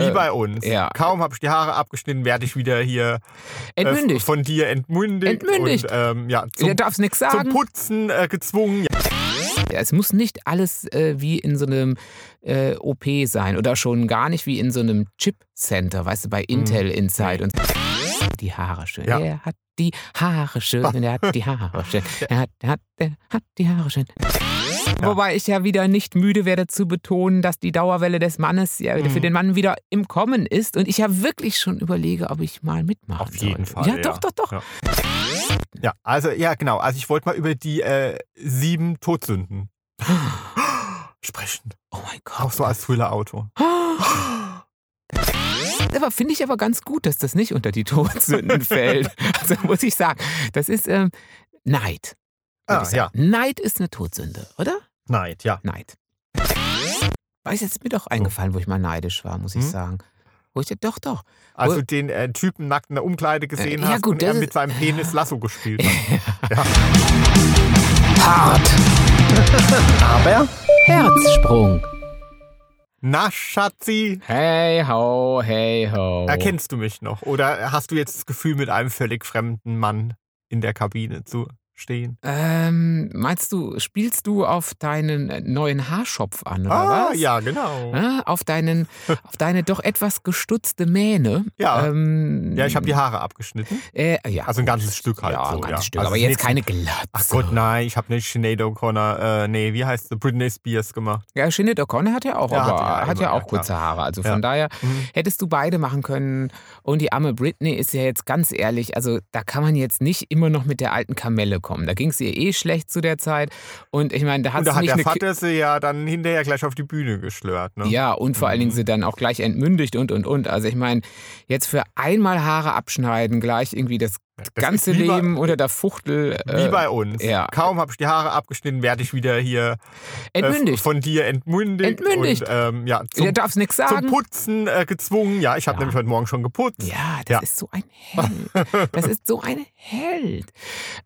Wie bei uns. ja. Kaum habe ich die Haare abgeschnitten, werde ich wieder hier äh, von dir entmündigt. Entmündigt. Und, ähm, ja, zum, darfst nichts zum sagen. Putzen äh, gezwungen. Ja, es muss nicht alles äh, wie in so einem äh, OP sein oder schon gar nicht wie in so einem Chip-Center, weißt du, bei Intel Inside und die Haare schön. Ja. Er hat die Haare schön, er hat die Haare schön. Er hat, er hat, er hat die Haare schön. Wobei ich ja wieder nicht müde werde zu betonen, dass die Dauerwelle des Mannes ja Mhm. für den Mann wieder im Kommen ist und ich ja wirklich schon überlege, ob ich mal mitmache. Auf jeden Fall. Ja, doch, doch, doch. Ja. ja, also, ja, genau. Also, ich wollte mal über die äh, sieben Todsünden sprechen. Oh mein Auch Gott. so als Thriller-Autor. Aber finde ich aber ganz gut, dass das nicht unter die Todsünden fällt. Also muss ich sagen, das ist ähm, Neid. Ah, sagen. Neid ist eine Todsünde, oder? Neid, ja. Neid. Weiß jetzt mir doch eingefallen, wo ich mal neidisch war, muss ich Hm? sagen. Wo ich doch, doch. Also Wohl- den äh, Typen nackt in der Umkleide gesehen Äh, ja, hast gut, und er mit ist- seinem Penis Lasso gespielt hat. Ja. Hart. Aber Herzsprung. Na, Schatzi, Hey ho, hey ho. erkennst du mich noch? Oder hast du jetzt das Gefühl, mit einem völlig fremden Mann in der Kabine zu stehen? Ähm, meinst du, spielst du auf deinen neuen Haarschopf an, oder Ah, was? ja, genau. Ah, auf, deinen, auf deine doch etwas gestutzte Mähne. Ja. Ähm, Ja, ich habe die Haare abgeschnitten. Äh, ja. Also ein ganzes Stück halt ja, so. ein ganzes ja. Stück, Also aber jetzt nicht- keine Glatze. Ach Gott, nein, ich habe nicht Sinead O'Connor, äh, nee, wie heißt sie? Britney Spears gemacht. Ja, Sinead O'Connor hat ja auch, Ja, aber, hat ja hat ja auch ja, kurze Haare. Also Ja. von daher Mhm. hättest du beide machen können. Und die arme Britney ist ja jetzt ganz ehrlich, also da kann man jetzt nicht immer noch mit der alten Kamelle kommen. Da ging es ihr eh schlecht zu der Zeit. Und ich meine, da hat Und da sie hat der Vater sie ja dann hinterher gleich auf die Bühne geschlört. Ne? Ja, und vor allen Dingen Mhm. sie dann auch gleich entmündigt und und und. Also ich meine, jetzt für einmal Haare abschneiden, gleich irgendwie das, Das ganze wie bei- Leben unter der Fuchtel. Wie äh, bei uns. ja. Kaum habe ich die Haare abgeschnitten, werde ich wieder hier äh, entmündigt. von dir entmündigt. Entmündigt. Und, ähm, ja, zum, Du darfst nichts zum sagen. Putzen äh, gezwungen. Ja, ich habe Ja. nämlich heute Morgen schon geputzt. Ja, das Ja. ist so ein Held. Das ist so ein Held.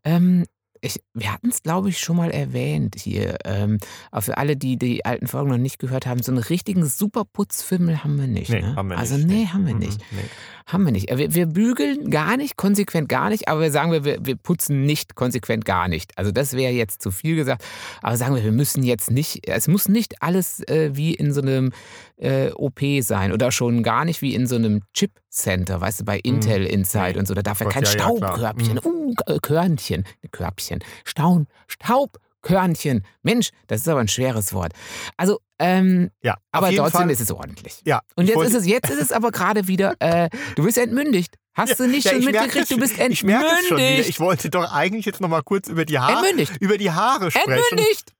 Ähm, ich, wir hatten es, glaube ich, schon mal erwähnt hier. Ähm, aber für alle, die die alten Folgen noch nicht gehört haben, so einen richtigen Superputzfimmel haben wir nicht. Nee, ne? haben wir also nicht. nee, haben wir Mhm, nicht. nee. Haben wir nicht. Wir, wir bügeln gar nicht, konsequent gar nicht, aber wir sagen, wir, wir- putzen nicht konsequent gar nicht. Also das wäre jetzt zu viel gesagt. Aber sagen wir, wir müssen jetzt nicht, es muss nicht alles äh, wie in so einem äh, OP sein oder schon gar nicht wie in so einem Chip-Center, weißt du, bei Intel Inside Nee. und so. Da darf ja kein ja, ja, klar. Staubkörbchen, uh, Körnchen, Körbchen, Staun, Staubkörnchen. Mensch, das ist aber ein schweres Wort. Also, ähm, Ja, aber trotzdem Fall, ist es ordentlich. Ja, Und jetzt ist es, jetzt ist es aber gerade wieder, äh, du bist entmündigt. Hast du nicht Ja, schon mitgekriegt, du bist schon- Ich merke es schon wieder. entmündigt. Ich wollte doch eigentlich jetzt noch mal kurz über die Haare, Entmündigt. über die Haare sprechen. Entmündigt.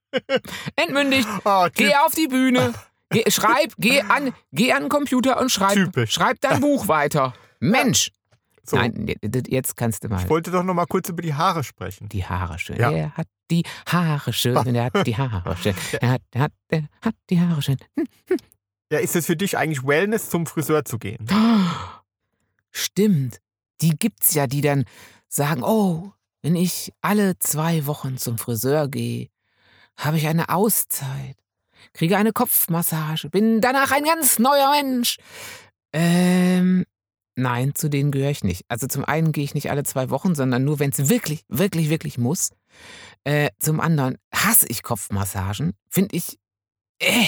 Entmündigt. Oh, Geh auf die Bühne. Geh, schreib, geh an, geh an den Computer und schreib, Typisch. schreib dein Buch weiter. Mensch. So. Nein, jetzt kannst du mal. Ich wollte doch noch mal kurz über die Haare sprechen. Die Haare schön. Ja. Er hat die Haare schön. Er hat die Haare schön. Er hat, er hat, er hat die Haare schön. Hm. Ja, ist es für dich eigentlich Wellness, zum Friseur zu gehen? Stimmt. Die gibt's ja, die dann sagen, oh, wenn ich alle zwei Wochen zum Friseur gehe, habe ich eine Auszeit, kriege eine Kopfmassage, bin danach ein ganz neuer Mensch. Ähm, nein, zu denen gehöre ich nicht. Also zum einen gehe ich nicht alle zwei Wochen, sondern nur, wenn es wirklich, wirklich, wirklich muss. Äh, zum anderen hasse ich Kopfmassagen, finde ich, äh,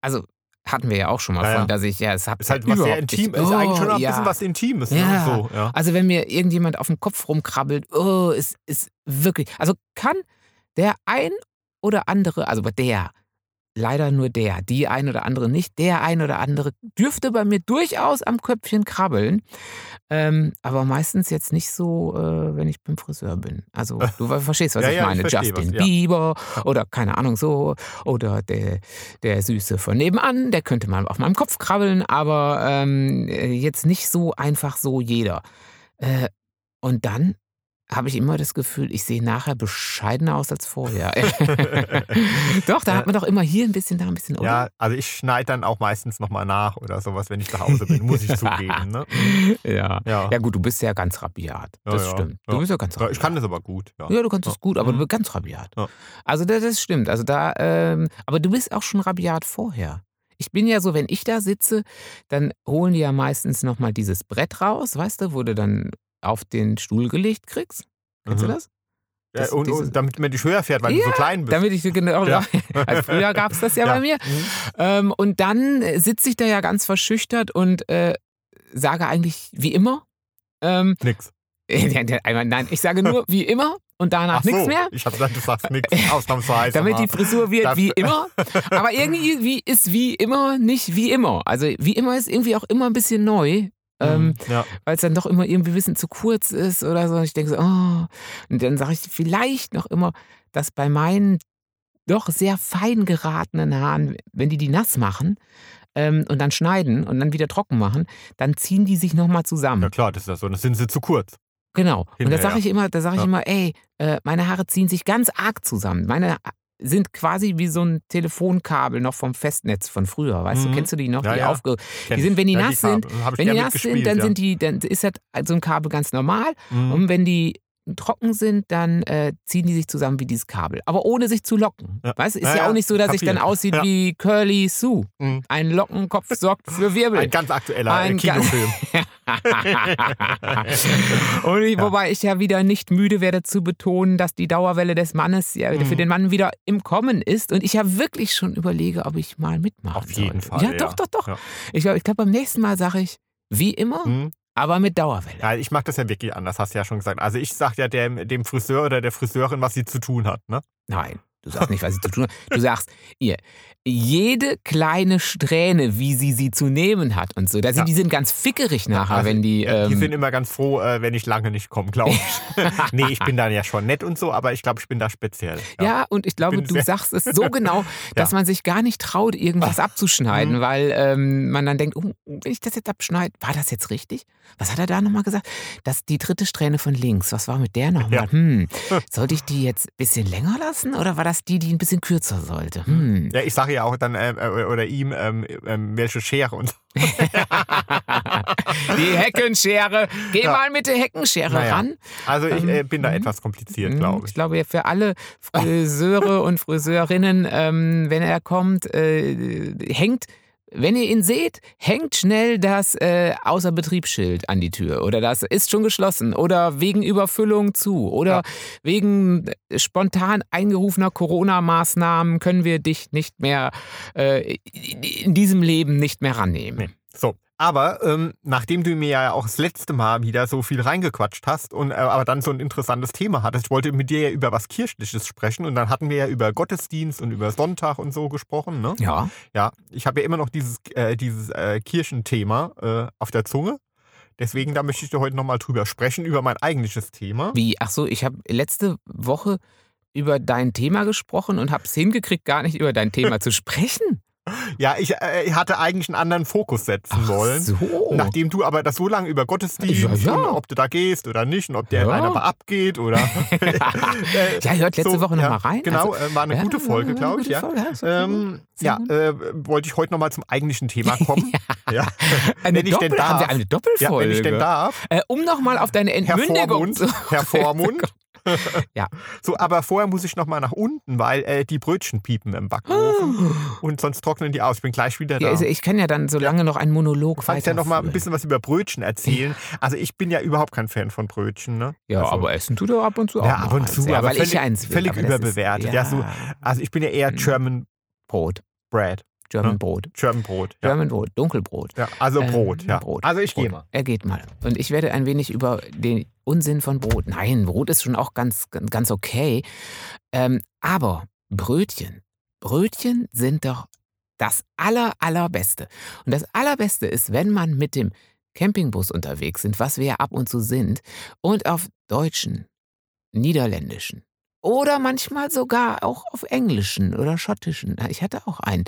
also hatten wir ja auch schon mal Ja, ja. von, dass ich, ja, es hat Ist halt was sehr intim. nicht- ist eigentlich schon Oh, ein ja. bisschen was Intimes. Ne? Ja. So, ja. Also wenn mir irgendjemand auf dem Kopf rumkrabbelt, oh, ist, ist wirklich. Also kann der ein oder andere, also der, leider nur der, die ein oder andere nicht, der ein oder andere dürfte bei mir durchaus am Köpfchen krabbeln. Ähm, aber meistens jetzt nicht so, äh, wenn ich beim Friseur bin. Also du verstehst, was Ja, ich ja, ich meine. verstehe Justin was, ja. Bieber oder keine Ahnung so. Oder der, der Süße von nebenan, der könnte mal auf meinem Kopf krabbeln, aber ähm, äh, jetzt nicht so einfach so jeder. Äh, und dann habe ich immer das Gefühl, ich sehe nachher bescheidener aus als vorher. doch, da hat man doch immer hier ein bisschen, da ein bisschen. oder? ja, also ich schneide dann auch meistens nochmal nach oder sowas, wenn ich zu Hause bin, muss ich zugeben. Ne? ja. Ja. Ja, gut, du bist ja ganz rabiat. Das ja, stimmt. Du ja. bist ja ganz rabiat. ich kann das aber gut. Ja, du kannst Ja. es gut, aber du Mhm. bist ganz rabiat. Also das, das stimmt. Also da, ähm, aber du bist auch schon rabiat vorher. ich bin ja so, wenn ich da sitze, dann holen die ja meistens nochmal dieses Brett raus, weißt du, wo du dann auf den Stuhl gelegt kriegst. Kennst Mhm. du das? Ja, Das- und, und damit man dich höher fährt, weil du Ja, so klein bist. Damit ich genau. Ja. Also früher gab es das ja, bei mir. Mhm. Ähm, und dann äh, sitze ich da ja ganz verschüchtert und äh, sage eigentlich wie immer. Ähm, Nix. nein, ich sage nur wie immer und danach Ach so, nichts mehr. Ich habe gesagt, du sagst nichts, ausnahmsweise. Damit die Frisur wird wie immer. Aber irgendwie wie, ist wie immer nicht wie immer. Also wie immer ist irgendwie auch immer ein bisschen neu. Ähm, Mhm, ja. weil es dann doch immer irgendwie ein bisschen zu kurz ist oder so. Und ich denke so, oh. Und dann sage ich vielleicht noch immer, dass bei meinen doch sehr fein geratenen Haaren, wenn die die nass machen ähm, und dann schneiden und dann wieder trocken machen, dann ziehen die sich nochmal zusammen. ja klar, das ist ja so. Dann sind sie zu kurz. Genau. Und da Hinterher. sage ich immer, da sage ich Ja. immer, ey, äh, meine Haare ziehen sich ganz arg zusammen. Meine sind quasi wie so ein Telefonkabel noch vom Festnetz von früher. Weißt du, Mhm. kennst du die noch? Ja, die ja. aufge Die sind, wenn die ja, nass sind. Hab ich wenn die nass sind, dann ja. sind die, dann ist das so ein Kabel ganz normal. Mhm. Und wenn die trocken sind, dann äh, ziehen die sich zusammen wie dieses Kabel. Aber ohne sich zu locken. Ja. Weißt du, ist Ja, ja, auch nicht so, dass ich dann aussieht Ja. wie Curly Sue. Mhm. Ein Lockenkopf sorgt für Wirbel. Ein ganz aktueller Ein äh, Kinofilm. Und ich, Ja. wobei ich ja wieder nicht müde werde zu betonen, dass die Dauerwelle des Mannes ja Mhm. für den Mann wieder im Kommen ist. Und ich ja wirklich schon überlege, ob ich mal mitmache. Auf jeden Fall. Ja, doch, doch, doch. Ja. Ich glaube, ich glaub, beim nächsten Mal sage ich, wie immer, Mhm. aber mit Dauerwelle. Ja, ich mache das ja wirklich anders, hast du ja schon gesagt. Also ich sag ja dem, dem Friseur oder der Friseurin, was sie zu tun hat. Ne? Nein, du sagst nicht, was sie zu tun hat. Du sagst, ihr, jede kleine Strähne, wie sie sie zu nehmen hat und so. Da sind, Ja. Die sind ganz fickerig nachher, Also, wenn die. ja, die ähm, sind immer ganz froh, äh, wenn ich lange nicht komme, glaube ich. nee, ich bin dann ja schon nett und so, aber ich glaube, ich bin da speziell. Ja, und ich glaube, du sagst es so genau, dass man sich gar nicht traut, irgendwas abzuschneiden, Mhm. weil ähm, man dann denkt, oh, wenn ich das jetzt abschneide, war das jetzt richtig? Was hat er da nochmal gesagt? Das die dritte Strähne von links, was war mit der nochmal? Ja. Hm, sollte ich die jetzt ein bisschen länger lassen oder war das die, die ein bisschen kürzer sollte? Hm. Ja, ich sage ja auch dann, ähm, äh, oder ihm, ähm, ähm, welche Schere und. Die Heckenschere, geh Ja. mal mit der Heckenschere Naja, ran. Also ich äh, bin da Mhm. etwas kompliziert, Mhm, glaube Ich ich. glaube, ja, für alle Friseure und Friseurinnen, ähm, wenn er kommt, äh, hängt, wenn ihr ihn seht, hängt schnell das äh, Außerbetriebsschild an die Tür oder das ist schon geschlossen oder wegen Überfüllung zu oder Ja. wegen spontan eingerufener Corona-Maßnahmen können wir dich nicht mehr äh, in diesem Leben nicht mehr rannehmen. So, aber ähm, nachdem du mir ja auch das letzte Mal wieder so viel reingequatscht hast und äh, aber dann so ein interessantes Thema hattest, ich wollte mit dir ja über was Kirchliches sprechen und dann hatten wir ja über Gottesdienst und über Sonntag und so gesprochen, ne? Ja. Ja, ich habe ja immer noch dieses, äh, dieses äh, Kirchenthema äh, auf der Zunge. Deswegen, da möchte ich dir heute nochmal drüber sprechen, über mein eigentliches Thema. Wie? Ach so, ich habe letzte Woche über dein Thema gesprochen und habe es hingekriegt, gar nicht über dein Thema zu sprechen. Ja, ich äh, hatte eigentlich einen anderen Fokus setzen Ach wollen. so. Nachdem du aber das so lange über Gottesdienst Ja, ja. und ob du da gehst oder nicht und ob der Ja. einer mal abgeht oder. Äh, ja, hört letzte so, Woche noch ja, mal rein. Genau, Also, äh, war eine ja, gute Folge, glaube ich. Ja, Folge, ähm, ja gut. äh, wollte ich heute nochmal zum eigentlichen Thema kommen. ja. eine wenn ich denn Doppel- haben wir darf. eine ja, Doppelfolge. wenn ich denn darf. Äh, um nochmal auf deine Herr Entmündigung Vormund. zu Herr Vormund. Ja. So, aber vorher muss ich nochmal nach unten, weil äh, die Brötchen piepen im Backofen und sonst trocknen die aus. Ich bin gleich wieder da. Ja, also ich kann ja dann so lange noch einen Monolog Du kannst ja noch mal ein bisschen was über Brötchen erzählen. Also ich bin ja überhaupt kein Fan von Brötchen. Ne? Ja, also, aber essen tut er ab und zu auch ja, ab und zu, ja, aber weil völlig, ich eins will, völlig das ist- überbewertet. Ja. so, also ich bin ja eher Mhm. German Brot, Bread, German Ja. Brot, German Brot. Ja, German Brot, Dunkelbrot. ja also Ähm, Brot, ja. Brot, Also ich Brot. gehe mal. Er geht mal. Und ich werde ein wenig über den Unsinn von Brot. Nein, Brot ist schon auch ganz, ganz ganz okay. Ähm, aber Brötchen, Brötchen sind doch das aller, allerbeste. Und das allerbeste ist, wenn man mit dem Campingbus unterwegs sind, was wir ja ab und zu sind, und auf deutschen, niederländischen oder manchmal sogar auch auf englischen oder schottischen, ich hatte auch einen,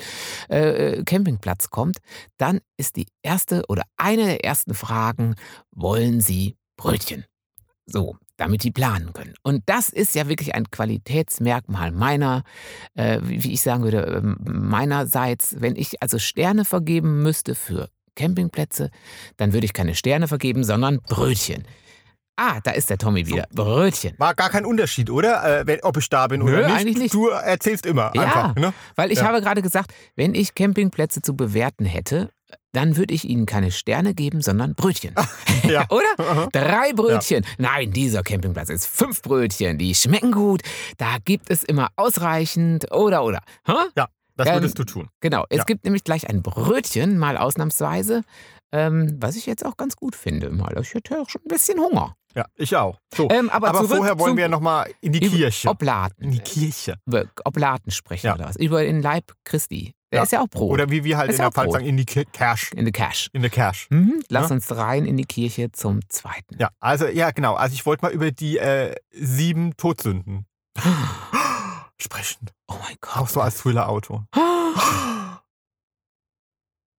äh, äh, Campingplatz kommt, dann ist die erste oder eine der ersten Fragen, wollen Sie Brötchen? So, damit die planen können. Und das ist ja wirklich ein Qualitätsmerkmal meiner, äh, wie wie ich sagen würde, ähm, meinerseits, wenn ich also Sterne vergeben müsste für Campingplätze, dann würde ich keine Sterne vergeben, sondern Brötchen. Ah, da ist der Tommy wieder. Brötchen. War gar kein Unterschied, oder? Äh, wenn, ob ich da bin Nö, oder nicht. eigentlich nicht. Du erzählst immer Ja. einfach. Ne? Weil ich Ja. habe gerade gesagt, wenn ich Campingplätze zu bewerten hätte, dann würde ich ihnen keine Sterne geben, sondern Brötchen. Ja. Oder? Aha. Drei Brötchen. Nein, dieser Campingplatz ist fünf Brötchen. Die schmecken gut. Da gibt es immer ausreichend. Oder, oder. Ha? Das Ähm, würdest du tun. Genau. Es Ja. gibt nämlich gleich ein Brötchen, mal ausnahmsweise, ähm, was ich jetzt auch ganz gut finde. Mal. Ich hätte auch schon ein bisschen Hunger. Ja, ich auch. So. Ähm, aber aber vorher wollen wir nochmal in die Kirche. Oblaten. in die Kirche. Über Oblaten sprechen Ja. oder was? Über den Leib Christi. Der Ja. ist ja auch Brot. Oder wie wir halt Ist in der auch Pfalz sagen, in die Cash. in the Cash. In der Cash. Mhm. Lass Ja. uns rein in die Kirche zum zweiten. Ja, also, ja, genau. Also, ich wollte mal über die äh, sieben Todsünden sprechen. Oh mein Auch Gott. so als Thriller-Autor.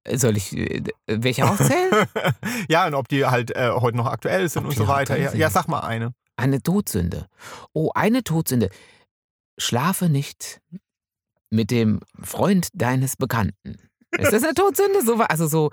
Soll ich äh, welche aufzählen? ja, und ob die halt äh, heute noch aktuell sind Ob und so weiter. Ja, ja, sag mal eine. Eine Todsünde. Oh, eine Todsünde. Schlafe nicht mit dem Freund deines Bekannten. Ist das eine Todsünde? So, also so,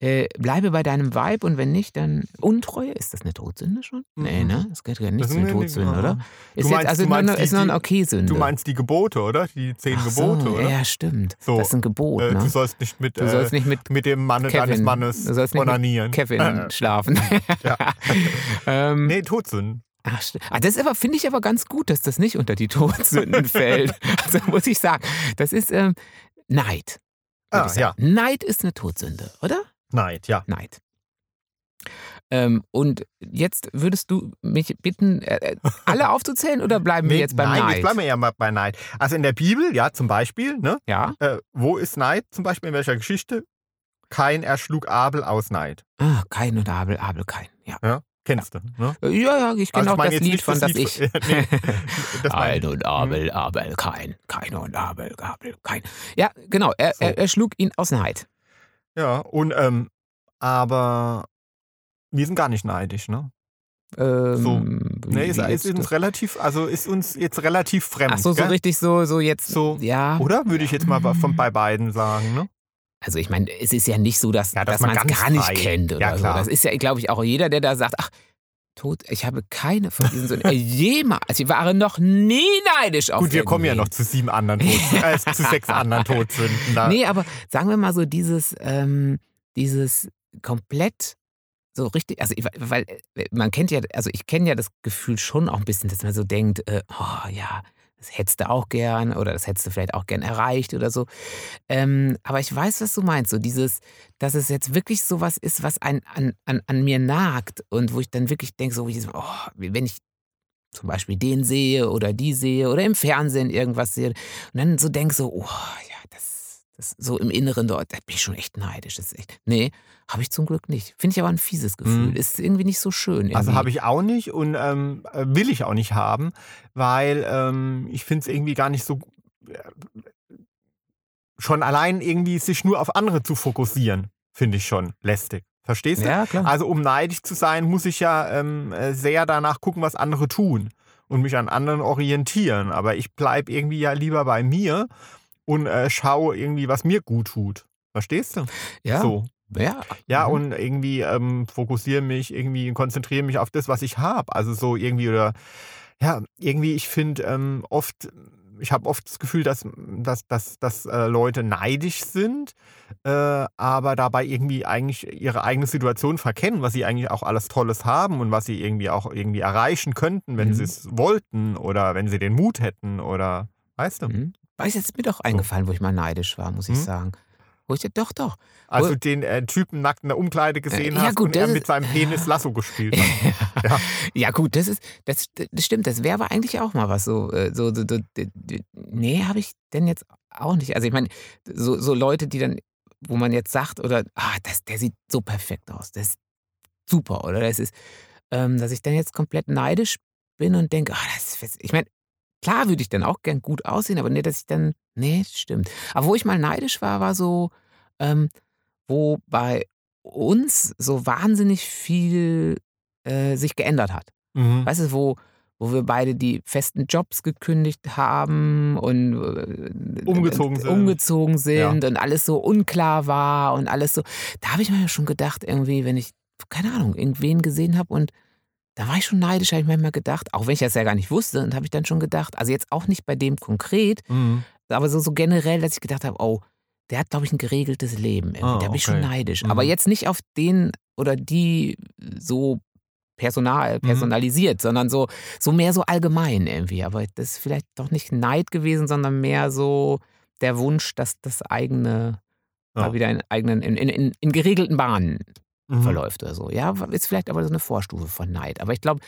äh, bleibe bei deinem Weib und wenn nicht, dann Untreue. Ist das eine Todsünde schon? Nee, Mhm. ne? Das gehört ja nicht zu einer sind- Todsünde, oder? Ist Du jetzt meinst- also nur meinst die- ist nur eine Okay-Sünde. Du meinst die Gebote, oder? Die zehn Ach Gebote, so, oder? Ja, stimmt. So, Das ist ein Gebot, Äh, ne? du sollst nicht mit, Du äh, sollst nicht mit mit dem Kevin, deines Mannes du sollst nicht mit onanieren. Kevin Äh, schlafen. Ja. ähm, nee, Todsünden. Ach, ah, das ist aber, finde ich aber ganz gut, dass das nicht unter die Todsünden fällt. Also muss ich sagen, das ist ähm, Neid. Ah, sagen. Neid ist eine Todsünde, oder? Neid, ja. Neid. Ähm, und jetzt würdest du mich bitten, äh, äh, alle aufzuzählen oder bleiben wir jetzt beim nein, Neid? jetzt bleiben wir ja mal bei Neid. Also in der Bibel, ja, zum Beispiel, ne? ja? Äh, wo ist Neid? Zum Beispiel in welcher Geschichte? Kain erschlug Abel aus Neid. Ah, Kain und Abel, Abel, Kain. Ja, Ja? Kennst du, ne? Äh, ja, ja ich kenne Also auch das Lied von das Lied ich. nee, das Kain und. Abel, Abel, Kain. Kain und Abel, Abel, Kain. Ja, genau, er, So. er, er schlug ihn aus Neid. Ja, und, ähm, aber wir sind gar nicht neidisch, ne? Ähm, So. Nee, ist, ist uns relativ, also ist uns jetzt relativ fremd. Ach so, so gell? richtig so, so jetzt. So, ja. Oder würde ich jetzt mal von bei beiden sagen, ne? Also ich meine, es ist ja nicht so, dass, Ja, dass dass man es gar nicht frei- kennt oder Ja, so. klar. Das ist ja, glaube ich, auch jeder, der da sagt, ach, tot, ich habe keine von diesen Söhnen. Äh, Jemals. Also ich war noch nie neidisch auf Gut, wir kommen ja noch zu sieben anderen Todsünden, äh, zu sechs anderen Todsünden. Da. Nee, aber sagen wir mal so, dieses, ähm, dieses komplett so richtig, also ich, weil äh, man kennt ja, also ich kenne ja das Gefühl schon auch ein bisschen, dass man so denkt, äh, oh ja, das hättest du auch gern oder das hättest du vielleicht auch gern erreicht oder so. Ähm, aber ich weiß, was du meinst, so dieses, dass es jetzt wirklich so was ist, was an, an, an mir nagt und wo ich dann wirklich denke, so, wie oh, wenn ich zum Beispiel den sehe oder die sehe oder im Fernsehen irgendwas sehe und dann so denke so, oh ja, das, das so im Inneren dort, da bin ich schon echt neidisch. Das ist echt, nee, habe ich zum Glück nicht. Finde ich aber ein fieses Gefühl. Mhm. Ist irgendwie nicht so schön. Also irgendwie. habe ich auch nicht und ähm, äh, will ich auch nicht haben, weil ähm, ich finde es irgendwie gar nicht so. Äh, schon allein irgendwie sich nur auf andere zu fokussieren, finde ich schon lästig. Verstehst du? Ja, klar. Also um neidisch zu sein, muss ich ja ähm, äh, sehr danach gucken, was andere tun und mich an anderen orientieren. Aber ich bleibe irgendwie ja lieber bei mir und äh, schaue irgendwie, was mir gut tut. Verstehst du? ja, So. ja. Ja, Mhm. und irgendwie ähm, fokussiere mich, irgendwie konzentriere mich auf das, was ich habe. Also so irgendwie oder ja, irgendwie, ich finde ähm, oft, ich habe oft das Gefühl, dass, dass, dass, dass äh, Leute neidisch sind, äh, aber dabei irgendwie eigentlich ihre eigene Situation verkennen, was sie eigentlich auch alles Tolles haben und was sie irgendwie auch irgendwie erreichen könnten, wenn Mhm. sie es wollten oder wenn sie den Mut hätten oder weißt du? Mhm. Weiß jetzt mir doch eingefallen, wo ich mal neidisch war, muss ich Mhm. sagen. Wo ich doch, doch. Also Wohl- den äh, Typen nackt in der Umkleide gesehen ja, hast gut, und er mit seinem Penis Lasso gespielt hat. Ja. Ja, gut, das ist, das, das stimmt, das wäre aber eigentlich auch mal was so, äh, so, so, so nee, habe ich denn jetzt auch nicht. Also ich meine, so, so Leute, die dann, wo man jetzt sagt, oder, ah, das, der sieht so perfekt aus, das ist super, oder das ist, ähm, dass ich dann jetzt komplett neidisch bin und denke, ah, das ist, ich meine, klar würde ich dann auch gern gut aussehen, aber nee, dass ich dann, nee, das stimmt. Aber wo ich mal neidisch war, war so, ähm, wo bei uns so wahnsinnig viel äh, sich geändert hat. Mhm. Weißt du, wo, wo wir beide die festen Jobs gekündigt haben und äh, Umgezogen sind. umgezogen sind und alles so unklar war und alles so. Da habe ich mir schon gedacht, irgendwie, wenn ich, keine Ahnung, irgendwen gesehen habe und da war ich schon neidisch, habe ich manchmal gedacht, auch wenn ich das ja gar nicht wusste, und habe ich dann schon gedacht, also jetzt auch nicht bei dem konkret, Mhm. aber so, so generell, dass ich gedacht habe, oh, der hat, glaube ich, ein geregeltes Leben. Ah, da bin ich schon okay. neidisch. Mhm. Aber jetzt nicht auf den oder die so personal, personalisiert, sondern so, so mehr so allgemein irgendwie. Aber das ist vielleicht doch nicht Neid gewesen, sondern mehr so der Wunsch, dass das eigene Ja. mal wieder in eigenen, in, in, in, in geregelten Bahnen Mhm. verläuft oder so. Ja, ist vielleicht aber so eine Vorstufe von Neid. Aber ich glaube,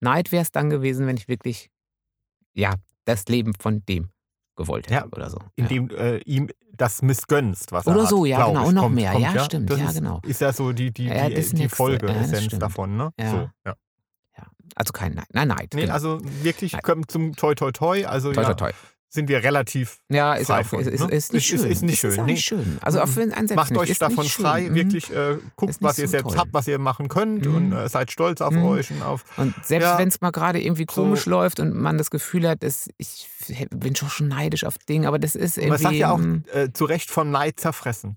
Neid wäre es dann gewesen, wenn ich wirklich, ja, das Leben von dem gewollt hätte Ja, oder so. ja. Indem du äh, ihm das missgönnst, was er Oder hat, so, ja, genau, und noch kommt, mehr. Kommt, Ja, stimmt, Das ja, ist, genau. Ist ja so die, die, Ja, die, die nächste, Folge, ja, davon, ne? Ja. So, ja. Also kein Neid. Nein, Neid. Nee, genau. also wirklich kommt zum Toi Toi Toi, also toi, ja, toi, toi. Sind wir relativ Ja, ist, frei auch, von, ist, ist, ne? ist nicht Ist- ist- schön. ist nicht schön, auch nee. schön. Also auch für einen selbst Macht nicht. euch Ist davon nicht schön. frei, Mhm. wirklich äh, guckt, Ist was nicht ihr so selbst toll. habt, was ihr machen könnt Mhm. und äh, seid stolz auf Mhm. euch und auf. Und selbst Ja. wenn es mal gerade irgendwie So. komisch läuft und man das Gefühl hat, dass ich bin schon neidisch auf Dinge, aber das ist irgendwie. man sagt ja auch äh, zu Recht von Neid zerfressen.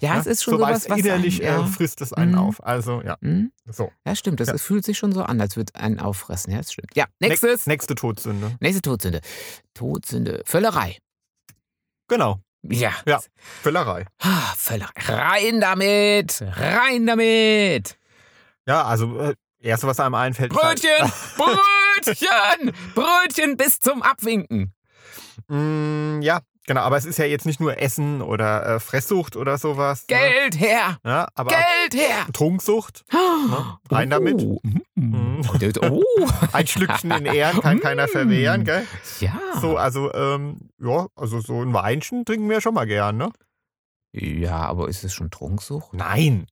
Ja, ne? es ist schon so sowas, weiß was innerlich einen, ja, äh, frisst es einen Mhm. auf. Also ja, Mhm. so. ja, stimmt. Das Ja. es fühlt sich schon so an, als würde einen auffressen. Ja, das stimmt. Ja, Näch- nächstes. nächste Todsünde. Nächste Todsünde. Todsünde. Völlerei. Genau, Ja. Ja. Völlerei. Ah, Völlerei. Rein damit! Rein damit! Ja, also äh, erste, was einem einfällt, ist halt- Brötchen! Brötchen! Brötchen bis zum Abwinken. Mm, ja, genau. Aber es ist ja jetzt nicht nur Essen oder äh, Fresssucht oder sowas. Ne? Geld her! Ja, aber Geld her! Trunksucht. Rein damit. Oh. Mhm. Oh. Ein Schlückchen in Ehren kann keiner Mm. verwehren, gell? Ja. So, also, ähm, ja, also so ein Weinchen trinken wir schon mal gern, ne? Ja, aber ist es schon Trunksucht? Nein.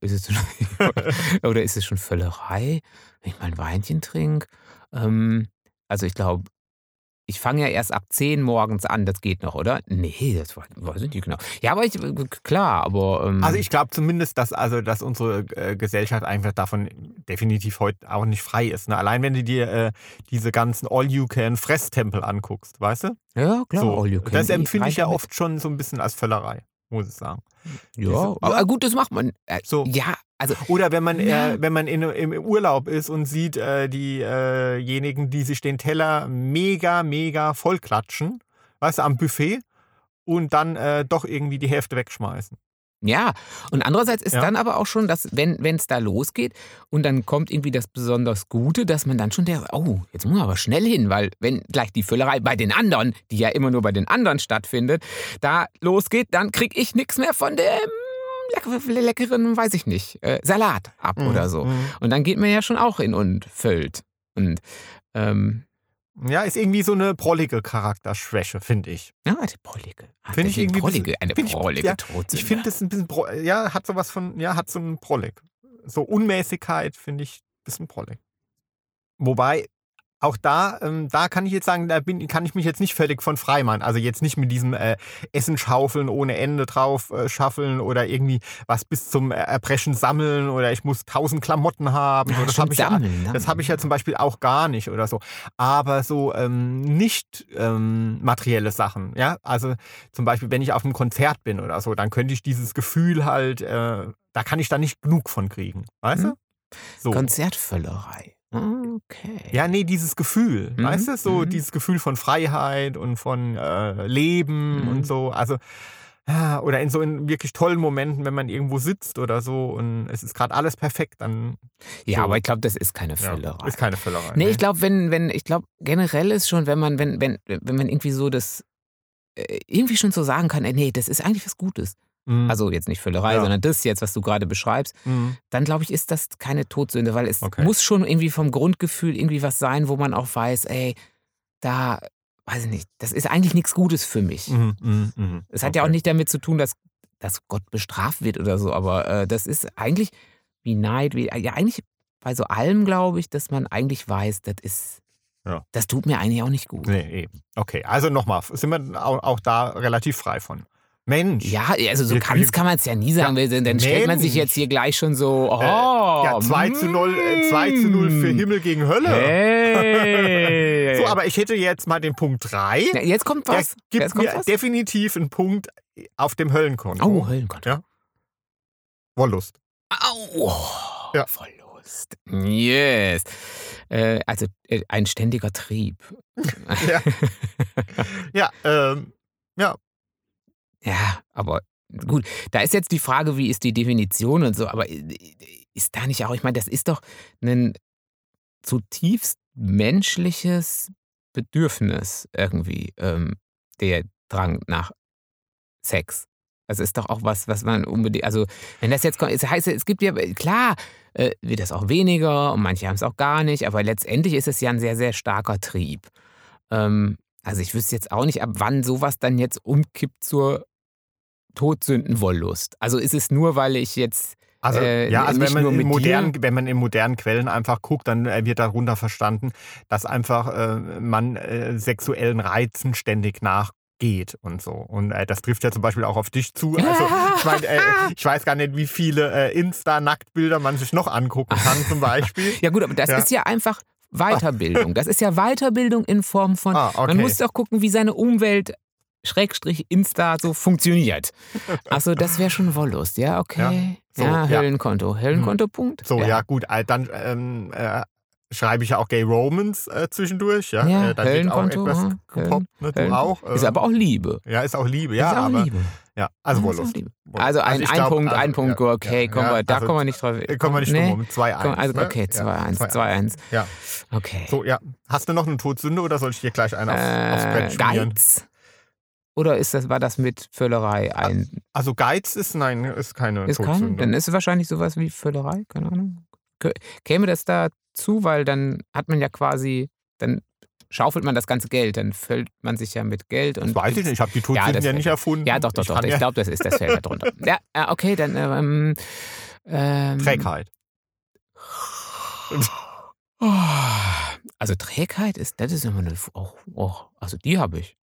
Ist es oder ist es schon Völlerei, wenn ich mal ein Weinchen trinke? Ähm, also ich glaube, ich fange ja erst ab 10 morgens an, das geht noch, oder? Nee, das weiß ich nicht genau. Ja, aber ich, klar, aber. Ähm, Also ich glaube zumindest, dass, also, dass unsere äh, Gesellschaft einfach davon definitiv heute auch nicht frei ist. Ne? Allein wenn du dir äh, diese ganzen All-You-Can-Fresstempel anguckst, weißt du? Ja, klar. so, all you can das empfinde ich ja oft schon so ein bisschen als Völlerei, muss ich sagen. Ja, diese- aber gut, das macht man. Äh, So. Ja, also. Oder wenn man, Ja. äh, wenn man in, im Urlaub ist und sieht äh, diejenigen, die sich den Teller mega, mega vollklatschen, weißt du, am Buffet und dann äh, doch irgendwie die Hälfte wegschmeißen. Ja, und andererseits ist Ja. dann aber auch schon, dass wenn es da losgeht und dann kommt irgendwie das besonders Gute, dass man dann schon der, oh, jetzt muss man aber schnell hin, weil wenn gleich die Füllerei bei den anderen, die ja immer nur bei den anderen stattfindet, da losgeht, dann krieg ich nichts mehr von dem leckeren, weiß ich nicht, äh, Salat ab oder so. Mhm. Und dann geht man ja schon auch in und füllt. Und ähm, Ja, ist irgendwie so eine prollige Charakterschwäche, finde ich. ja, die Prollige. Ah, Finde ich irgendwie Prollige, eine Prollige ja, Todsünde. Ich finde das ein bisschen, pro, ja, hat sowas von, ja, hat so einen Prollig. So Unmäßigkeit finde ich ein bisschen Prollig. Wobei, auch da, ähm, da kann ich jetzt sagen, da bin, kann ich mich jetzt nicht völlig von frei machen. Also jetzt nicht mit diesem äh, Essen schaufeln ohne Ende drauf äh, schaffeln oder irgendwie was bis zum Erbrechen sammeln oder ich muss tausend Klamotten haben. Ja, so, das habe ich, ja, das sammeln. hab ich ja zum Beispiel auch gar nicht oder so. Aber so ähm, nicht ähm, materielle Sachen, ja. Also zum Beispiel, wenn ich auf einem Konzert bin oder so, dann könnte ich dieses Gefühl halt, äh, da kann ich da nicht genug von kriegen. Weißt Mhm. du? So. Konzertvöllerei. Okay. Ja, nee, dieses Gefühl, Mhm, weißt du, so mhm. dieses Gefühl von Freiheit und von äh, Leben Mhm. und so. Also, ja, oder in so in wirklich tollen Momenten, wenn man irgendwo sitzt oder so und es ist gerade alles perfekt, dann Ja, So. aber ich glaube, das ist keine ja, Völlerei. ist keine Völlerei. nee, ich glaube, wenn, wenn, ich glaube, generell ist schon, wenn man, wenn, wenn, wenn man irgendwie so das äh, irgendwie schon so sagen kann, ey, nee, das ist eigentlich was Gutes. Mhm. Also jetzt nicht Völlerei, Ja. sondern das jetzt, was du gerade beschreibst, Mhm. dann glaube ich, ist das keine Todsünde, weil es Okay. muss schon irgendwie vom Grundgefühl irgendwie was sein, wo man auch weiß, ey, da, weiß ich nicht, das ist eigentlich nichts Gutes für mich. Mhm. Mhm. Mhm. Es hat ja auch Okay. nicht damit zu tun, dass, dass Gott bestraft wird oder so, aber äh, das ist eigentlich wie Neid, wie, ja, eigentlich bei so allem glaube ich, dass man eigentlich weiß, das ist, Ja. das tut mir eigentlich auch nicht gut. Nee, eben. Okay, also nochmal, sind wir auch, auch da relativ frei von. Mensch. Ja, also so ganz kann man es ja nie sagen, weil dann dann stellt man sich jetzt hier gleich schon so, oh, Äh, ja, 2 zu 0, äh, 2 zu 0 für mm. Himmel gegen Hölle. Hey. So, aber ich hätte jetzt mal den Punkt 3. Ja, jetzt kommt Der was. gibt jetzt kommt mir was. definitiv einen Punkt auf dem Höllenkonto. Oh, Höllenkont. Ja. Wollust. Au. Ja. Voll los. Wollust. Yes. Äh, also äh, ein ständiger Trieb. Ja. Ja, ähm, ja. Ja, aber gut, da ist jetzt die Frage, wie ist die Definition und so, aber äh, ist da nicht auch, ich meine, das ist doch ein zutiefst menschliches Bedürfnis irgendwie, ähm, der Drang nach Sex. Das ist doch auch was, was man unbedingt, also wenn das jetzt kommt, es heißt, es gibt ja, klar, äh, wird das auch weniger und manche haben es auch gar nicht, aber letztendlich ist es ja ein sehr, sehr starker Trieb. Ähm, also ich wüsste jetzt auch nicht, ab wann sowas dann jetzt umkippt zur Todsündenwollust. Also ist es nur, weil ich jetzt Also, Äh, ja, also wenn man, in modernen, wenn man in modernen Quellen einfach guckt, dann äh, wird darunter verstanden, dass einfach äh, man äh, sexuellen Reizen ständig nachgeht und so. Und äh, das trifft ja zum Beispiel auch auf dich zu. Also ich meine, äh, ich weiß gar nicht, wie viele äh, Insta-Nacktbilder man sich noch angucken kann zum Beispiel. Ja gut, aber das Ja. ist ja einfach Weiterbildung. Das ist ja Weiterbildung in Form von, Ah, okay. man muss doch gucken, wie seine Umwelt Schrägstrich Insta so funktioniert. Achso, das wäre schon Wollust, ja, okay. So, ja, ja. Höllenkonto. Höllenkonto, Punkt. So, ja, gut, äh, dann ähm, äh, schreibe ich ja auch Gay Romans äh, zwischendurch. Ja, Ja, äh, da wird auch Höllenkonto, etwas aha, gepoppt, ne? Du auch. Ist ähm, aber auch Liebe. Ja, ist auch Liebe, ist ja, auch aber Liebe. ja, also Ja, ist Wollust. Also ein, ich ein glaub, Punkt, ein also, Punkt, ja, okay, ja, kommen ja, wir, da also, kommen wir nicht drauf. äh, Kommen wir nicht nee. drum um. 2-1. Komm, also, ne? okay, Ja, 2-1, 2-1. Ja. Okay. So, ja. Hast du noch eine Todsünde oder soll ich dir gleich einen aufs, aufs äh, Brett schmieren? Geiz? Oder ist das, war das mit Völlerei ein Also Geiz ist, nein, ist keine Ist kein, dann ist es wahrscheinlich sowas wie Völlerei, keine Ahnung. Kä- Käme das dazu, weil dann hat man ja quasi, dann schaufelt man das ganze Geld, dann füllt man sich ja mit Geld und. das weiß ich nicht, ich habe die Todsünden ja, wär- nicht erfunden. Ja, doch, doch, doch. kann Ich ja glaube, das ist das fällt da drunter. Ja, ja, okay, dann. Ähm, ähm, Trägheit. Also Trägheit ist, das ist immer eine. Oh, oh, also die habe ich.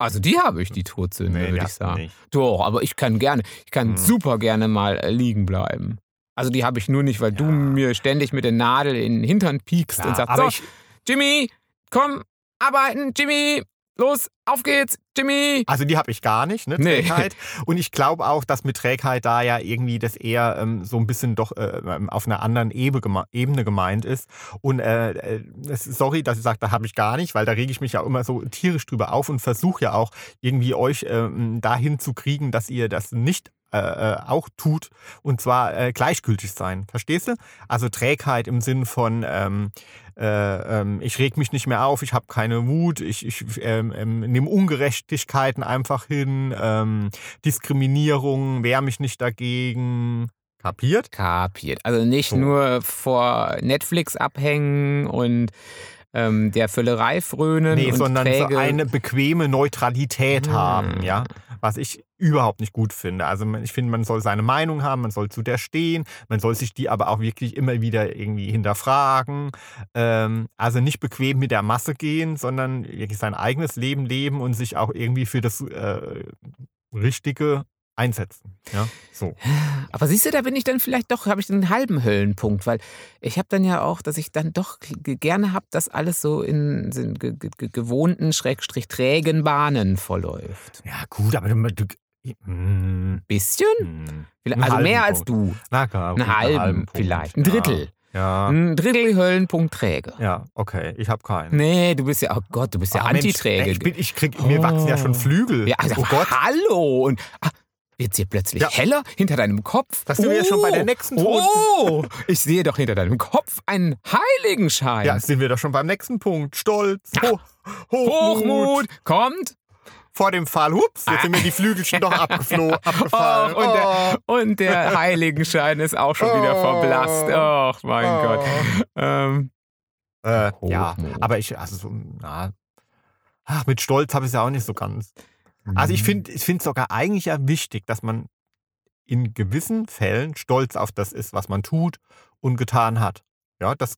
Also die habe ich, die Todsünde, Nee, würde ich du sagen. nicht. Doch, aber ich kann gerne, ich kann Hm. super gerne mal äh, liegen bleiben. Also die habe ich nur nicht, weil du Ja. mir ständig mit der Nadel in den Hintern piekst Klar, und sagst, so, ich, Jimmy, komm, arbeiten, Jimmy, los, auf geht's, Jimmy. also die habe ich gar nicht, ne, Nee. Trägheit. Und ich glaube auch, dass mit Trägheit da ja irgendwie das eher ähm, so ein bisschen doch äh, ähm, auf einer anderen Ebene gemeint ist. Und äh, äh, sorry, dass ich sage, da habe ich gar nicht, weil da rege ich mich ja immer so tierisch drüber auf und versuche ja auch irgendwie euch ähm, dahin zu kriegen, dass ihr das nicht äh, äh, auch tut und zwar äh, gleichgültig sein. Verstehst du? Also Trägheit im Sinn von ähm, äh, ähm, ich reg mich nicht mehr auf, ich habe keine Wut, ich, ich ähm, nehme Ungerechtigkeiten einfach hin, ähm, Diskriminierung, wehr mich nicht dagegen. Kapiert? Kapiert. Also nicht So. nur vor Netflix abhängen und ähm, der Völlerei frönen Nee, und sondern träge. so eine bequeme Neutralität Hm. haben, ja. Was ich überhaupt nicht gut finde. Also ich finde, man soll seine Meinung haben, man soll zu der stehen, man soll sich die aber auch wirklich immer wieder irgendwie hinterfragen. Ähm, also nicht bequem mit der Masse gehen, sondern wirklich sein eigenes Leben leben und sich auch irgendwie für das äh, Richtige einsetzen. Ja, so. Aber siehst du, da bin ich dann vielleicht doch, habe ich einen halben Höllenpunkt, weil ich habe dann ja auch, dass ich dann doch gerne habe, dass alles so in in ge ge ge- gewohnten, schrägstrich trägen Bahnen verläuft. Ja, gut, aber du. du hm, Bisschen? Einen Also halben mehr als du. Na klar, Einen gut, halben, Punkt. vielleicht. Ein Drittel. Ja, Ein Drittel Höllenpunkt träge. ja okay, ich habe keinen. Nee, du bist ja, oh Gott, du bist ja Ah, Mensch, Antiträge. Ich, bin, ich krieg, mir wachsen ja schon Oh. Flügel. Ja, also, oh Gott. hallo. Und ah, wird's hier plötzlich Ja. heller hinter deinem Kopf? Das sind wir ja schon bei der nächsten Tod- Oh, ich sehe doch hinter deinem Kopf einen Heiligenschein. Ja, sind wir doch schon beim nächsten Punkt. Stolz, Ho Hochmut. Hochmut kommt. Vor dem Fall, hups, jetzt sind mir die Flügelchen doch abgeflohen, abgefallen. Och, und, der, und der Heiligenschein ist auch schon wieder Oh. verblasst. Ach, mein Oh. Gott. Ähm, Äh, ja, aber ich, also so, na, ach, mit Stolz habe ich es ja auch nicht so ganz. Also Mhm. ich finde ich finde sogar eigentlich ja wichtig, dass man in gewissen Fällen stolz auf das ist, was man tut und getan hat. Ja, das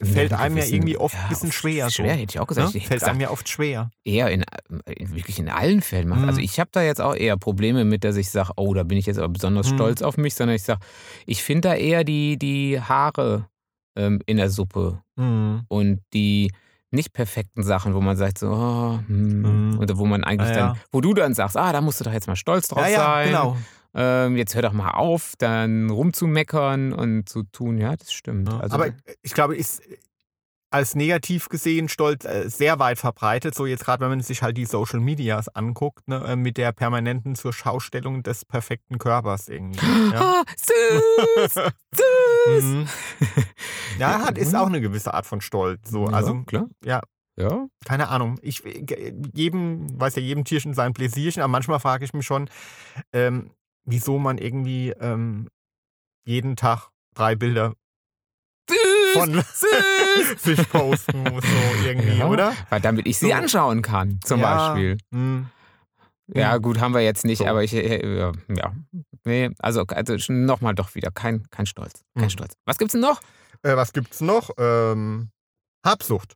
äh, fällt in einem ja irgendwie oft ja, ein bisschen oft schwer. Schwer, so, hätte ich auch gesagt. ne? Ich hätte Fällt gesagt, einem ja oft schwer. eher in, in wirklich in allen Fällen macht. Mhm. Also ich habe da jetzt auch eher Probleme mit, dass ich sage, oh, da bin ich jetzt aber besonders Mhm. stolz auf mich, sondern ich sage, ich finde da eher die, die Haare ähm, in der Suppe Mhm. und die nicht perfekten Sachen, wo man sagt so, oh, hm, Mhm. oder wo man eigentlich Ja, ja. dann, wo du dann sagst, ah, da musst du doch jetzt mal stolz drauf Ja, ja, sein. genau. Ähm, jetzt hör doch mal auf, dann rumzumeckern und zu tun. Ja, das stimmt. Ja, Also, aber ich glaube, ist als negativ gesehen Stolz äh, sehr weit verbreitet. So jetzt gerade, wenn man sich halt die Social Medias anguckt, ne, äh, mit der permanenten zur Schaustellung des perfekten Körpers irgendwie. Ja, ah, süß, süß. mhm. ja hat, ist auch eine gewisse Art von Stolz. So, Ja, also klar. ja, Ja. keine Ahnung. Ich äh, jedem weiß ja jedem Tierchen sein Pläsierchen, aber manchmal frage ich mich schon, ähm, wieso man irgendwie ähm, jeden Tag drei Bilder von sich posten muss, so irgendwie, Ja, oder? Weil damit ich sie So. anschauen kann, zum Ja, Beispiel. hm. Ja, gut, haben wir jetzt nicht, So. aber ich, äh, ja, ja. Nee, also, also nochmal doch wieder kein, kein Stolz. Kein Mhm. Stolz. Was gibt's denn noch? Äh, was gibt's noch? Ähm, Habsucht.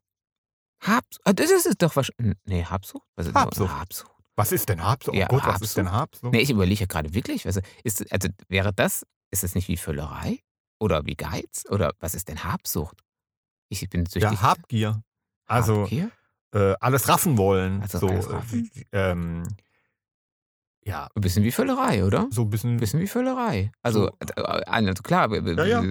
Habsucht. Ah, Das ist doch was. Nee, Habsucht? Was ist Habsucht. Habsucht. Was ist denn Habsucht? Ja, oh Gott, was ist denn Habsucht? Nee, ich überlege gerade wirklich. Was, ist, also wäre das, ist das nicht wie Völlerei? Oder wie Geiz? Oder was ist denn Habsucht? Ich bin süchtig. ja, Habgier. Also Habgier? äh, alles raffen wollen. Also so, alles äh, raffen? ähm, ja, Ein bisschen wie Völlerei, oder? so ein bisschen. Ein bisschen wie Völlerei. Also, So. äh, also klar, Ja, ja.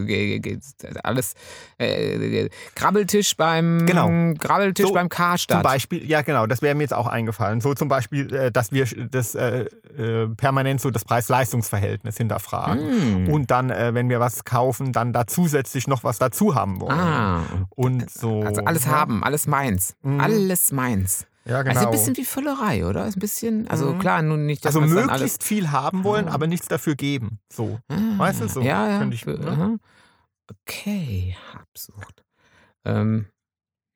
alles äh, Grabbeltisch beim Genau. Grabbeltisch So, beim Zum Karstadt. Beispiel, ja genau, das wäre mir jetzt auch eingefallen. So zum Beispiel, äh, dass wir das äh, äh, permanent so das Preis-Leistungs-Verhältnis hinterfragen. Mm. Und dann, wenn wir was kaufen, dann da zusätzlich noch was dazu haben wollen. Ah, Und so. also alles ja. haben, alles meins. Mhm. Alles meins. Ja, genau. Also ein bisschen wie Völlerei, oder? Ist ein bisschen, also Mhm. klar, nun nicht, dass also möglichst viel haben wollen, aber nichts dafür geben. So. alles. Ah, weißt du, so Ja, ja. könnte ich- ne? Okay, Habsucht. Ähm,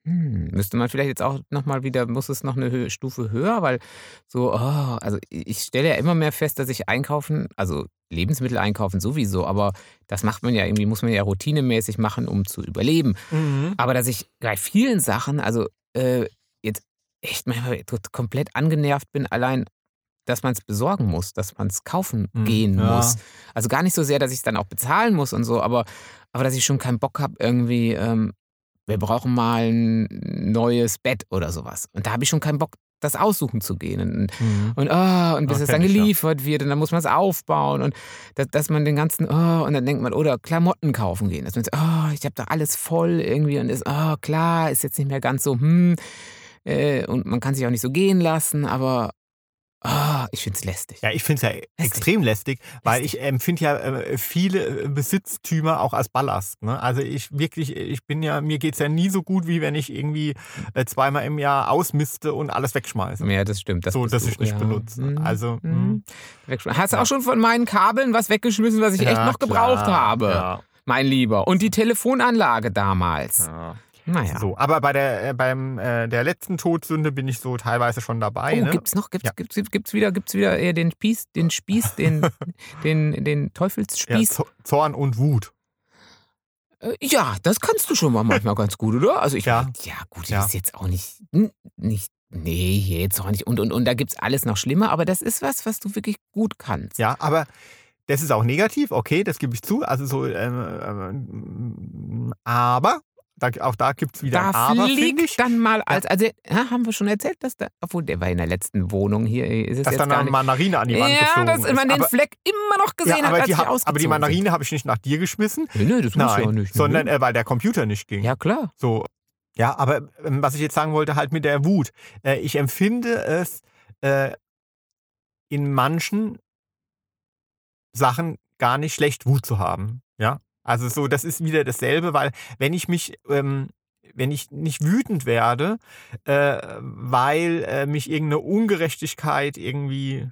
hm, müsste man vielleicht jetzt auch nochmal wieder, muss es noch eine Hö Stufe höher, weil so, oh, also ich stelle ja immer mehr fest, dass ich einkaufen, also Lebensmittel einkaufen sowieso, aber das macht man ja irgendwie, muss man ja routinemäßig machen, um zu überleben. Mhm. Aber dass ich bei vielen Sachen, also äh, jetzt echt manchmal komplett angenervt bin, allein, dass man es besorgen muss, dass man es kaufen Mhm, gehen ja. muss. Also gar nicht so sehr, dass ich es dann auch bezahlen muss und so, aber, aber dass ich schon keinen Bock habe, irgendwie, ähm, wir brauchen mal ein neues Bett oder sowas. Und da habe ich schon keinen Bock, das aussuchen zu gehen. Und, Mhm. und, oh, und bis Ja, es dann ich, ja. geliefert wird und dann muss man es aufbauen und dass, dass man den ganzen, oh, und dann denkt man, oder Klamotten kaufen gehen. Dass man sagt, oh, ich habe da alles voll irgendwie und ist, oh, klar, ist jetzt nicht mehr ganz so, hm, äh, und man kann sich auch nicht so gehen lassen, aber oh, ich finde es lästig. Ja, ich finde es ja extrem lästig, weil ich empfinde ja äh, viele äh, Besitztümer auch als Ballast. Ne? Also ich wirklich, ich bin ja, mir geht es ja nie so gut, wie wenn ich irgendwie äh, zweimal im Jahr ausmiste und alles wegschmeiße. Ja, das stimmt. Das so, dass ich nicht ja. benutze. Mhm, Also, mhm. mhm. Hast du Ja. auch schon von meinen Kabeln was weggeschmissen, was ich echt Ja, noch gebraucht klar, habe, Ja, mein Lieber? Und die Telefonanlage damals. ja. Naja. So, aber bei der, äh, beim, äh, der letzten Todsünde bin ich so teilweise schon dabei. Oh, ne? gibt's noch? Gibt's, Ja. gibt's, gibt's wieder, gibt's wieder eher den Spieß, den Spieß, den, den, den ja, Teufelsspieß? Zo- Zorn und Wut. Äh, Ja, das kannst du schon mal manchmal ganz gut, oder? Also ich, Ja. ja gut, Ja. das ist jetzt auch nicht, n- nicht, nee, jetzt auch nicht. Und, und, und da gibt's alles noch schlimmer, aber das ist was, was du wirklich gut kannst. Ja, aber das ist auch negativ, okay, das gebe ich zu. Also so, ähm, ähm, aber da, auch da gibt es wieder Da ein Aber, finde ich. dann mal als, also ja, haben wir schon erzählt, dass da, obwohl der war in der letzten Wohnung hier, ist es Dass jetzt dann eine. Mandarine an die Wand Ja, geflogen dass ist. man den aber, Fleck immer noch gesehen ja, hat, aber, als die, hab- aber die Mandarine habe ich nicht nach dir geschmissen. Nö, nö, das muss ja auch nicht. sondern Nö. äh, weil der Computer nicht ging. ja, klar. So. Ja, aber ähm, was ich jetzt sagen wollte, halt mit der Wut. Äh, ich empfinde es äh, in manchen Sachen gar nicht schlecht, Wut zu haben. Ja. Also so, das ist wieder dasselbe, weil wenn ich mich, ähm, wenn ich nicht wütend werde, äh, weil äh, mich irgendeine Ungerechtigkeit irgendwie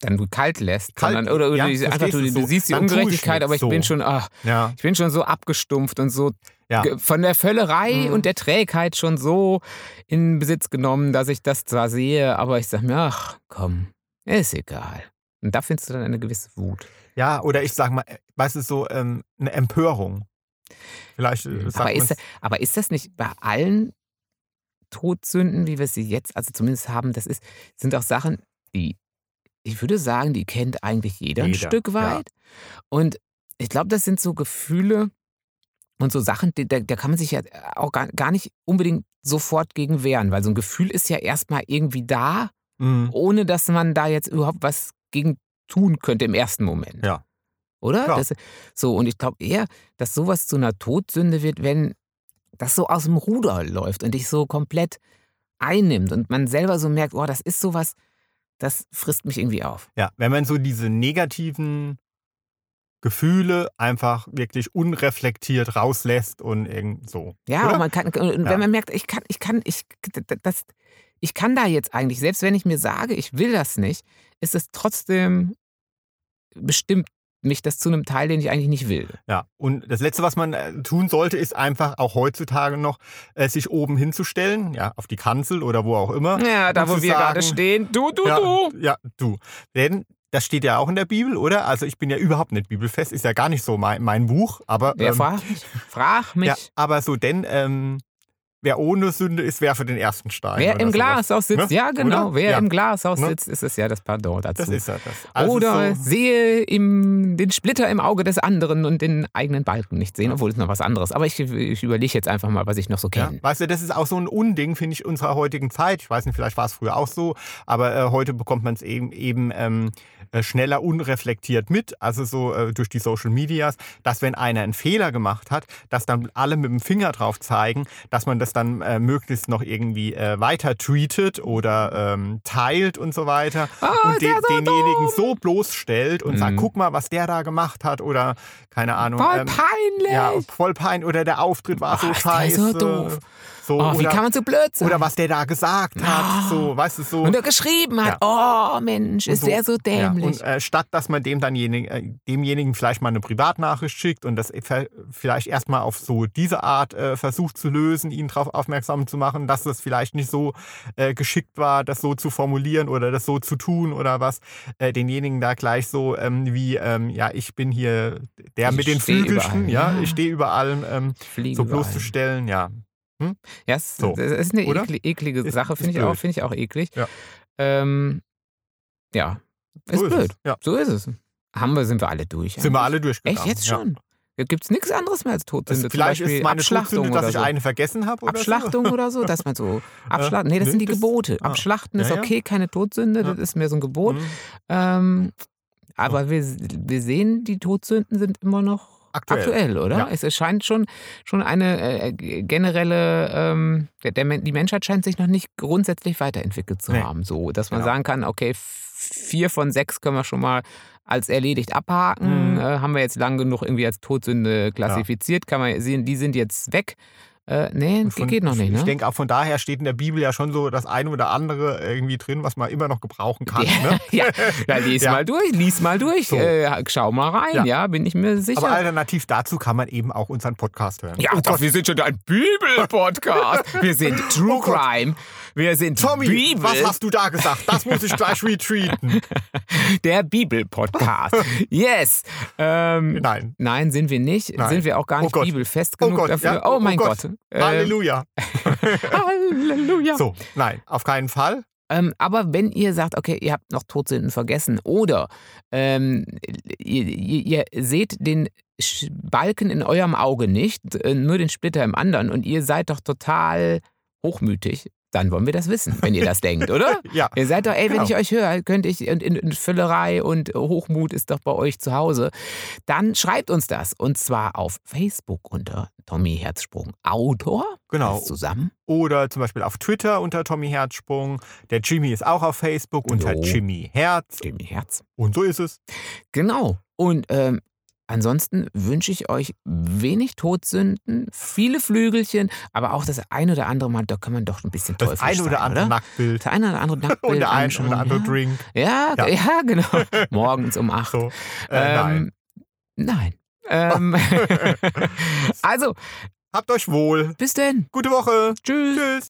Dann du kalt lässt. Kalt- sondern, oder oder ja, du, einfach, du, so, siehst die dann Ungerechtigkeit, aber ich so. bin schon, ach, ja, ich bin schon so abgestumpft und so ja. von der Völlerei Mhm. und der Trägheit schon so in Besitz genommen, dass ich das zwar sehe, aber ich sage mir, ach komm, ist egal. Und da findest du dann eine gewisse Wut. Ja, oder ich sag mal, äh, weißt du, so ähm, eine Empörung. Vielleicht äh, sagt Aber ist, aber ist das nicht bei allen Todsünden, wie wir sie jetzt, also zumindest haben, das ist, sind auch Sachen, die, ich würde sagen, die kennt eigentlich jeder, ein Jeder, Stück ja. weit. Und ich glaube, das sind so Gefühle und so Sachen, die, da, da kann man sich ja auch gar, gar nicht unbedingt sofort gegen wehren, weil so ein Gefühl ist ja erstmal irgendwie da, Mhm. ohne dass man da jetzt überhaupt was gegen tun könnte im ersten Moment. Ja. Oder? Das, so, und ich glaube eher, dass sowas zu einer Todsünde wird, wenn das so aus dem Ruder läuft und dich so komplett einnimmt und man selber so merkt, oh, das ist sowas, das frisst mich irgendwie auf. Ja, wenn man so diese negativen Gefühle einfach wirklich unreflektiert rauslässt und irgend so. Ja, und man kann, wenn Ja. man merkt, ich kann, ich kann, ich, das, ich kann da jetzt eigentlich, selbst wenn ich mir sage, ich will das nicht, ist es trotzdem bestimmt mich das zu einem Teil, den ich eigentlich nicht will. Ja, und das Letzte, was man äh, tun sollte, ist einfach auch heutzutage noch äh, sich oben hinzustellen, ja, auf die Kanzel oder wo auch immer. Ja, da wo wir gerade sagen- stehen, du, du, ja, du. Ja, du. Denn das steht ja auch in der Bibel, oder? Also ich bin ja überhaupt nicht bibelfest, ist ja gar nicht so mein, mein Buch, aber ähm, fragt mich? Frag mich. ja, aber so denn ähm, wer ohne Sünde ist, werfe den ersten Stein. Wer im. Glashaus sitzt, Ne? ja genau, Oder? wer Ja. im Glashaus Ne? sitzt, ist es ja das Pardon dazu. Das ist ja das. Also Oder so, sehe im, den Splitter im Auge des anderen und den eigenen Balken nicht sehen, obwohl es noch was anderes. Aber ich, ich überlege jetzt einfach mal, was ich noch so Ja, kenne. weißt du, das ist auch so ein Unding, finde ich, unserer heutigen Zeit. Ich weiß nicht, vielleicht war es früher auch so, aber äh, heute bekommt man es eben, eben ähm, äh, schneller unreflektiert mit, also so äh, durch die Social Medias, dass wenn einer einen Fehler gemacht hat, dass dann alle mit dem Finger drauf zeigen, dass man das dann äh, möglichst noch irgendwie äh, weiter tweetet oder ähm, teilt und so weiter Ah, und den, so denjenigen dumm? so bloßstellt und sagt, Mhm. guck mal, was der da gemacht hat oder keine Ahnung. Voll ähm, peinlich! ja, voll pein oder der Auftritt war so ist der scheiße. So oh, wie oder, kann man so blöd sein? oder was der da gesagt hat, Ah. so, weißt du, so. Und er geschrieben hat, oh Mensch, ist der so dämlich. Ja, und äh, statt dass man dem dann äh, demjenigen vielleicht mal eine Privatnachricht schickt und das vielleicht erstmal auf so diese Art äh, versucht zu lösen, ihn darauf aufmerksam zu machen, dass das vielleicht nicht so äh, geschickt war, das so zu formulieren oder das so zu tun oder was, äh, denjenigen da gleich so ähm, wie, ähm, ja, ich bin hier der Ich mit den Flügelchen, ja, ja. ich stehe über allem, ähm, so bloßzustellen, ja. Ja, es, So. das ist eine ekli eklige Ist- Sache, ist finde ich auch, finde ich auch eklig. Ja. Ähm, ja, ist So blöd. Es. Ja. So ist es. Haben wir, sind wir alle durch. Sind wir alle durchgegangen. Echt jetzt ja. schon? Gibt es nichts anderes mehr als Todsünde? Vielleicht ist meine Abschlachtung Todsünde, dass oder ich so. eine vergessen habe. Abschlachtung oder so, dass man so abschlachten. Nee, das nee, sind die das- Gebote. ah. Abschlachten ist Ja, ja. okay, keine Todsünde, Ja. das ist mehr so ein. Gebot. Mhm. Ähm, aber wir, wir sehen, die Todsünden sind immer noch Aktuell. aktuell, oder? Ja. Es erscheint schon, schon eine äh, generelle, ähm, der, der, die Menschheit scheint sich noch nicht grundsätzlich weiterentwickelt zu Nee. haben. So, dass man Genau. sagen kann, okay, vier von sechs können wir schon mal als erledigt abhaken. Mhm. Äh, haben wir jetzt lang genug irgendwie als Todsünde klassifiziert. Kann man sehen, die sind jetzt weg. Äh, nee, von- geht noch nicht, Ich ne? denke auch von daher steht in der Bibel ja schon so das eine oder andere irgendwie drin, was man immer noch gebrauchen kann. Ja, Ne? ja, ja, lies Ja. mal durch, lies mal durch, So. äh, schau mal rein, ja. Ja. bin ich mir sicher. Aber alternativ dazu kann man eben auch unseren Podcast hören. ja, Oh doch, Gott. wir sind schon ein Bibel-Podcast. Wir sind True Oh. Crime. Wir sind Tommy, Bibel, was hast du da gesagt? Das muss ich gleich retweeten. der Bibel-Podcast. yes. Ähm, Nein. nein, sind wir nicht. Nein. Sind wir auch gar Oh nicht Gott. bibelfest Oh genug Gott, dafür. ja. Oh, Oh mein Gott. Gott. Ähm, Halleluja. Halleluja. So, nein, auf keinen Fall. Ähm, aber wenn ihr sagt, okay, ihr habt noch Todsünden vergessen oder ähm, ihr, ihr, ihr seht den Balken in eurem Auge nicht, äh, nur den Splitter im anderen und ihr seid doch total hochmütig, dann wollen wir das wissen, wenn ihr das denkt, oder? Ja. Ihr seid doch, ey, wenn Genau. ich euch höre, könnte ich, und in, in Völlerei und Hochmut ist doch bei euch zu Hause, dann schreibt uns das. Und zwar auf Facebook unter Tommy Herzsprung Autor. Genau. Zusammen. Oder zum Beispiel auf Twitter unter Tommy Herzsprung. Der Jimmy ist auch auf Facebook unter Jo. Jimmy Herz. Tommy Herz. Und so ist es. Genau. Und ähm, ansonsten wünsche ich euch wenig Todsünden, viele Flügelchen, aber auch das ein oder andere Mal, da kann man doch ein bisschen Das teuflisch ein oder andere oder? Nacktbild. Das eine oder andere Nacktbild Und der ein oder andere ja. Drink. Ja, ja. Ja. genau. Morgens um acht. So. Äh, nein. Ähm, nein. Ähm, also, Habt euch wohl. bis denn. Gute Woche. Tschüss. Tschüss.